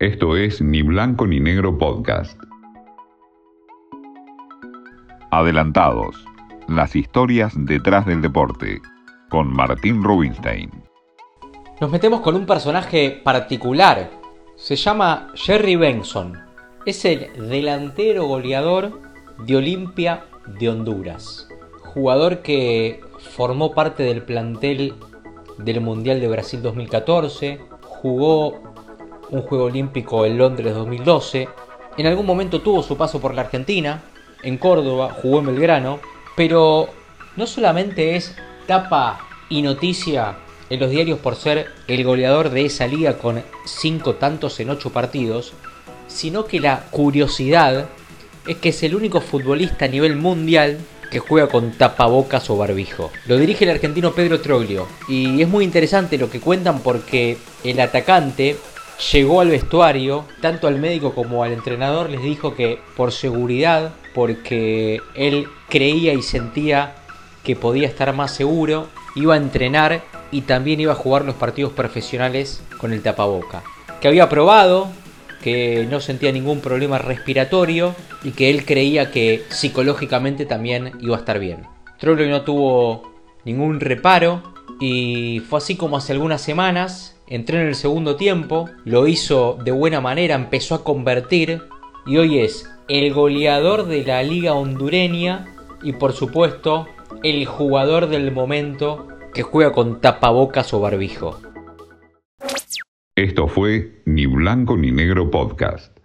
Esto es Ni Blanco ni Negro Podcast. Adelantados. Las historias detrás del deporte. Con Martín Rubinstein. Nos metemos con un personaje particular. Se llama Jerry Benson. Es el delantero goleador de Olimpia de Honduras. Jugador que formó parte del plantel del Mundial de Brasil 2014. Jugó un Juego Olímpico en Londres 2012. En algún momento tuvo su paso por la Argentina, en Córdoba, jugó en Belgrano, pero no solamente es tapa y noticia en los diarios por ser el goleador de esa liga con cinco tantos en ocho partidos, sino que la curiosidad es que es el único futbolista a nivel mundial que juega con tapabocas o barbijo. Lo dirige el argentino Pedro Troglio y es muy interesante lo que cuentan porque el atacante llegó al vestuario, tanto al médico como al entrenador les dijo que por seguridad, porque él creía y sentía que podía estar más seguro, iba a entrenar y también iba a jugar los partidos profesionales con el tapaboca. Que había probado, que no sentía ningún problema respiratorio y que él creía que psicológicamente también iba a estar bien. Trolley no tuvo ningún reparo y fue así como hace algunas semanas entró en el segundo tiempo, lo hizo de buena manera, empezó a convertir y hoy es el goleador de la liga hondureña y por supuesto el jugador del momento que juega con tapabocas o barbijo. Esto fue Ni Blanco ni Negro Podcast.